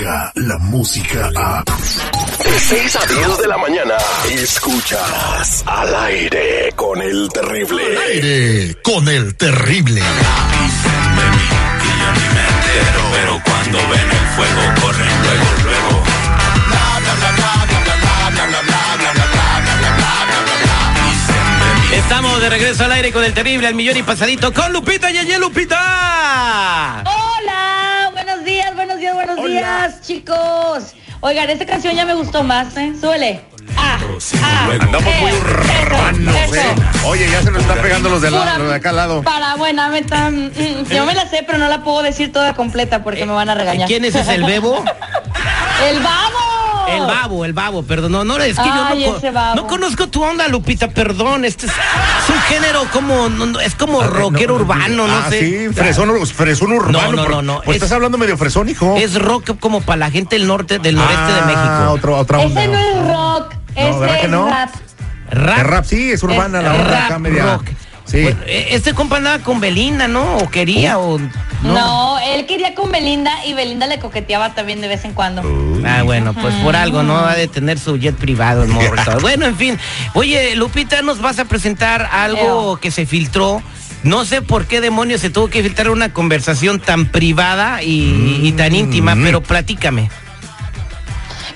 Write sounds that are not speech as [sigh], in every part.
llega la música a... De 6 a 10 de la mañana, escuchas al aire con el terrible. Aire con el terrible. Pero cuando ven el fuego corren luego, luego. Estamos de regreso al aire con el terrible al millón y pasadito con Lupita Yeye Lupita. Chicos. Oigan, esta canción ya me gustó más, ¿eh? Suele. Ah, ah, Andamos muy eso, urbanos, eso, ¿eh? Oye, ya se nos están pegando los de, la- los de acá al lado. Para buena, me están, mm, yo me la sé, pero no la puedo decir toda completa porque me van a regañar. ¿Quién es ese, el bebo? [laughs] ¡El babo! El babo, el babo, perdón. No, no, es que yo no, no conozco tu onda, Lupita, perdón. Este es, es un género como, no, no, es como rockero urbano, no ah, sé. sí, fresón, fresón urbano. No, no, por- no, no, Pues es- estás hablando medio fresón, hijo. Es rock como para la gente del norte, del noreste de Ah, México. Otra, otra onda. Ese no es rock, ¿verdad ese que es no? rap. Rap. Rap, sí, es urbana Es la onda rap, acá media. rock. Sí. Bueno, eh, este compa andaba con Belinda, ¿no? O quería, o no. No. él quería con Belinda y Belinda le coqueteaba también de vez en cuando. Ah, bueno, pues por algo, ¿no? Ha de tener su jet privado el morro. [laughs] Bueno, en fin. Oye, Lupita, nos vas a presentar algo que se filtró. No sé por qué demonios se tuvo que filtrar una conversación tan privada y, y tan íntima, Mm. pero platícame.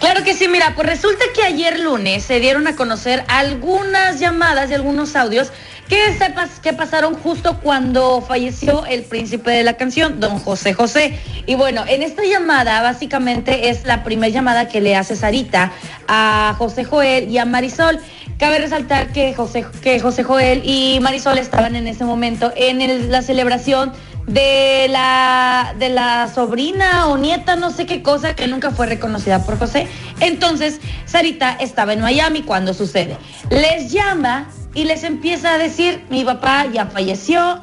Claro que sí, mira, pues resulta que ayer lunes se dieron a conocer algunas llamadas y algunos audios que, sepas, que pasaron justo cuando falleció el príncipe de la canción, don José José. Y bueno, en esta llamada básicamente es la primera llamada que le hace Sarita a José Joel y a Marisol. Cabe resaltar que José, que José Joel y Marisol estaban en ese momento en la celebración de la, de la sobrina o nieta, no sé qué cosa, que nunca fue reconocida por José. Entonces, Sarita estaba en Miami cuando sucede. Les llama y les empieza a decir, mi papá ya falleció.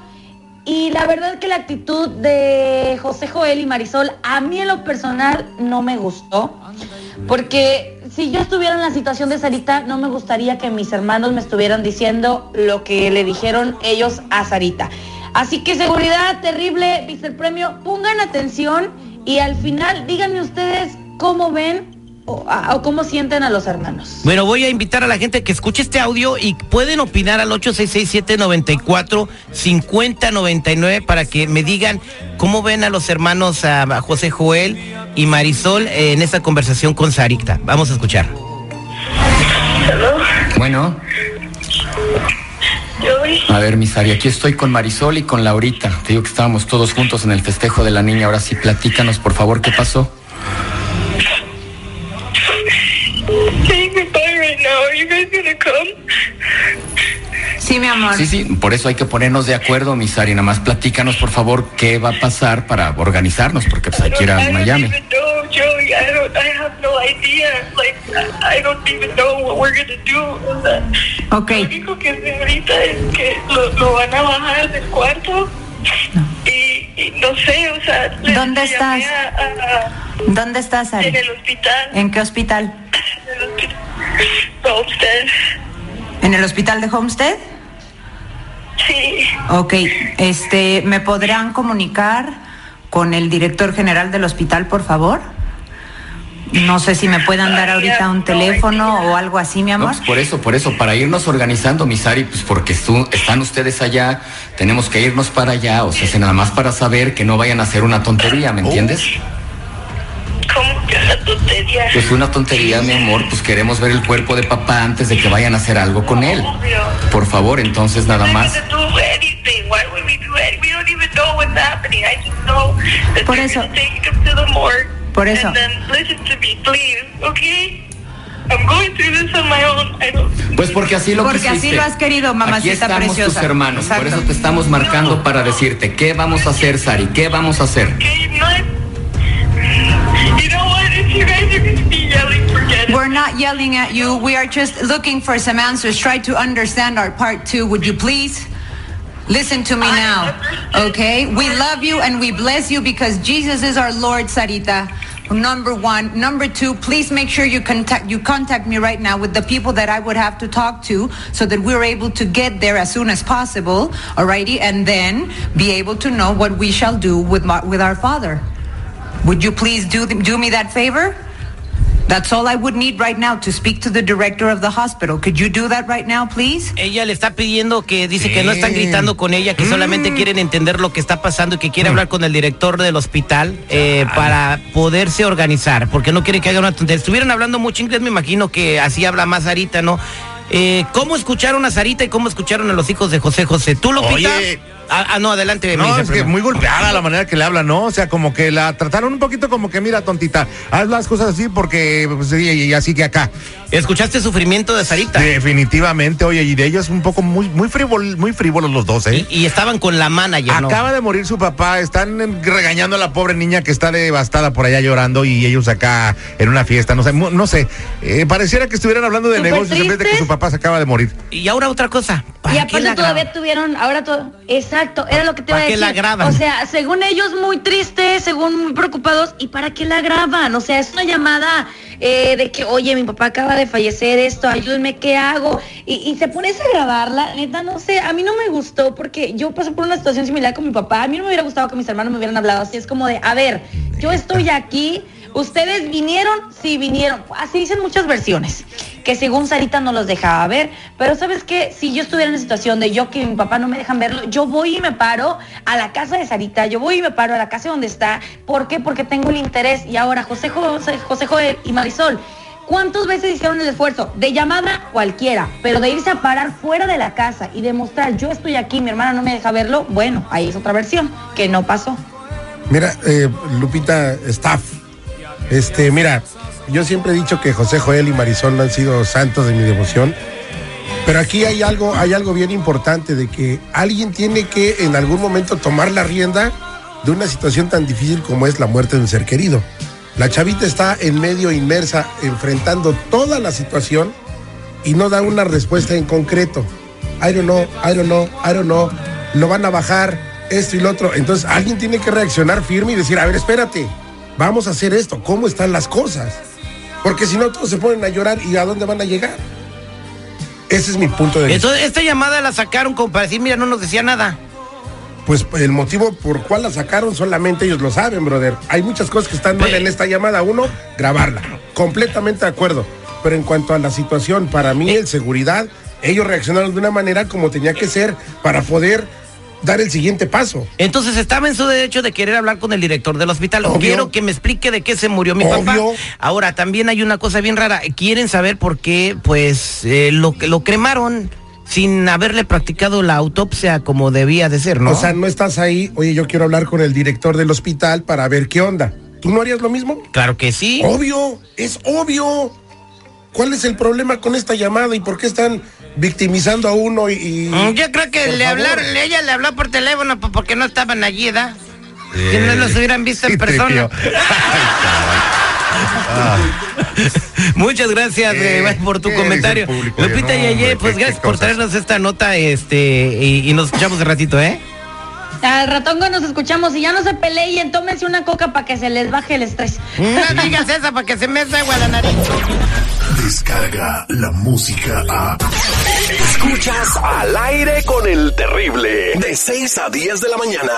Y la verdad que la actitud de José Joel y Marisol a mí en lo personal no me gustó. Porque si yo estuviera en la situación de Sarita, no me gustaría que mis hermanos me estuvieran diciendo lo que le dijeron ellos a Sarita. Así que seguridad terrible, viste el premio, pongan atención y al final díganme ustedes cómo ven o, a- o cómo sienten a los hermanos. Bueno, voy a invitar a la gente que escuche este audio y pueden opinar al 866-794-5099 para que me digan cómo ven a los hermanos a José Joel y Marisol eh, en esta conversación con Sarita. Vamos a escuchar. Bueno, a ver, Misari, aquí estoy con Marisol y con Laurita. Te digo que estábamos todos juntos en el festejo de la niña. Ahora sí, platícanos, por favor, ¿qué pasó? Sí, mi amor. Sí, sí, por eso hay que ponernos de acuerdo, Misari. Nada más platícanos, por favor, qué va a pasar para organizarnos, porque pues hay que ir I a don't Miami. Don't. I have no idea. Like, I I don't even know what we're gonna do. O sea, Ok. Lo único que sé ahorita es que lo, lo van a bajar del cuarto. Y, y no sé, o sea, ¿Dónde estás? a- a- ¿Dónde estás, Ari? en el hospital. ¿En qué hospital? En el hospital. Homestead. ¿En el hospital de Homestead? Sí. Ok, este, ¿me podrán comunicar con el director general del hospital, por favor? No sé si me puedan dar ahorita un teléfono o algo así, mi No, amor. pues por eso, por eso, para irnos organizando, Misari, pues porque estu- están ustedes allá, tenemos que irnos para allá, o sea, si nada más para saber que no vayan a hacer una tontería, ¿me entiendes? ¿Cómo que una tontería? Pues una tontería, mi amor, pues queremos ver el cuerpo de papá antes de que vayan a hacer algo con él. Por favor, entonces nada más. Por eso- Por eso. And then listen to me, please, okay? I'm going through this on my own. I don't. Pues porque así lo Porque así quisiste. lo has querido, mamacita Aquí estamos preciosa. tus hermanos, por eso te estamos marcando para decirte qué vamos a hacer, Sari, qué vamos a hacer. We're not yelling at you. We are just looking for some answers. Try to understand our part two. Would you please? Listen to me now, okay? We love you and we bless you because Jesus is our Lord, Sarita. Number one. Number two, please make sure you contact you contact me right now with the people that I would have to talk to so that we're able to get there as soon as possible, alrighty, and then be able to know what we shall do with my, with our father. Would you please do, do me that favor? That's all I would need right now to speak to the director of the hospital. Could you do that right now, please? Ella le está pidiendo que dice que no están gritando con ella, que solamente quieren entender lo que está pasando y que quiere hablar con el director del hospital eh, para poderse organizar, porque no quiere que haga una tontería. Estuvieron hablando mucho inglés, me imagino que así habla más Sarita, ¿no? Eh, ¿Cómo escucharon a Sarita y cómo escucharon a los hijos de José José? ¿Tú lo Oye. Ah, ah, no, adelante. No, es que muy golpeada la manera que le habla, ¿no? O sea, como que la trataron un poquito como que, mira, tontita, haz las cosas así porque, pues, sí, y así que acá. ¿Escuchaste el sufrimiento de Sarita? Definitivamente, oye, y de ellos un poco muy, muy frívol- muy frívolos los dos, ¿eh? Y, y estaban con la manager, ¿no? Acaba de morir su papá, están regañando a la pobre niña que está devastada por allá llorando y ellos acá en una fiesta, no sé, no sé, eh, pareciera que estuvieran hablando de negocios en vez de que tristes. su papá se acaba de morir. Y ahora otra cosa. ¿para Y aparte todavía tuvieron, ahora todo, exacto, era lo que te iba ¿Para a qué decir. la graban? O sea, según ellos muy tristes, según muy preocupados, ¿y para qué la graban? O sea, es una llamada eh, de que, oye, mi papá acaba de fallecer, esto, ayúdenme, ¿qué hago? Y, y te pones a grabarla, neta, no sé, a mí no me gustó porque yo pasé por una situación similar con mi papá, a mí no me hubiera gustado que mis hermanos me hubieran hablado así, es como de, a ver, yo estoy aquí, ustedes vinieron, sí vinieron, así dicen muchas versiones, que según Sarita no los dejaba ver, pero sabes qué, si yo estuviera en la situación de yo que mi papá no me dejan verlo, yo voy y me paro a la casa de Sarita, yo voy y me paro a la casa donde está, ¿por qué? Porque tengo el interés y ahora José José, José Joel y Marisol. ¿Cuántas veces hicieron el esfuerzo? De llamada cualquiera, pero de irse a parar fuera de la casa y demostrar yo estoy aquí, mi hermana no me deja verlo, bueno, ahí es otra versión, que no pasó. Mira, eh, Lupita, staff. Este, mira, yo siempre he dicho que José Joel y Marisol han sido santos de mi devoción. Pero aquí hay algo, hay algo bien importante de que alguien tiene que en algún momento tomar la rienda de una situación tan difícil como es la muerte de un ser querido. La chavita está en medio inmersa, enfrentando toda la situación y no da una respuesta en concreto. I don't know, I don't know, I don't know. Lo van a bajar, esto y lo otro. Entonces alguien tiene que reaccionar firme y decir, a ver, espérate, vamos a hacer esto, ¿cómo están las cosas? Porque si no, todos se ponen a llorar y a dónde van a llegar. Ese es mi punto de vista. Entonces, esta llamada la sacaron como para decir, mira, no nos decía nada. Pues el motivo por cual la sacaron solamente ellos lo saben, brother. Hay muchas cosas que están mal en esta llamada. Uno, grabarla. Completamente de acuerdo. Pero en cuanto a la situación, para mí, el seguridad, ellos reaccionaron de una manera como tenía que ser para poder dar el siguiente paso. Entonces estaba en su derecho de querer hablar con el director del hospital. Obvio. Quiero que me explique de qué se murió mi papá. Ahora, también hay una cosa bien rara. Quieren saber por qué, pues, eh, lo, lo cremaron sin haberle practicado la autopsia como debía de ser, ¿no? O sea, no estás ahí, oye, yo quiero hablar con el director del hospital para ver qué onda. ¿Tú no harías lo mismo? claro que sí. Obvio, es obvio. ¿Cuál es el problema con esta llamada y por qué están victimizando a uno y... y- Mm, Yo creo que le hablaron, ella le habló por teléfono pues, porque no estaban allí, ¿verdad? Si no los hubieran visto en persona. tripio. [laughs] Muchas gracias eh, por tu ¿Qué dice comentario. público? Lupita No, y Aye, hombre, pues qué- gracias qué por traernos esta nota este y, y nos escuchamos de ratito, ¿eh? Al ratongo nos escuchamos y ya no se peleen, tómense una coca para que se les baje el estrés. No digas esa para que se me agua la nariz. Descarga la música a. Escuchas al aire con el terrible. De 6 a 10 de la mañana.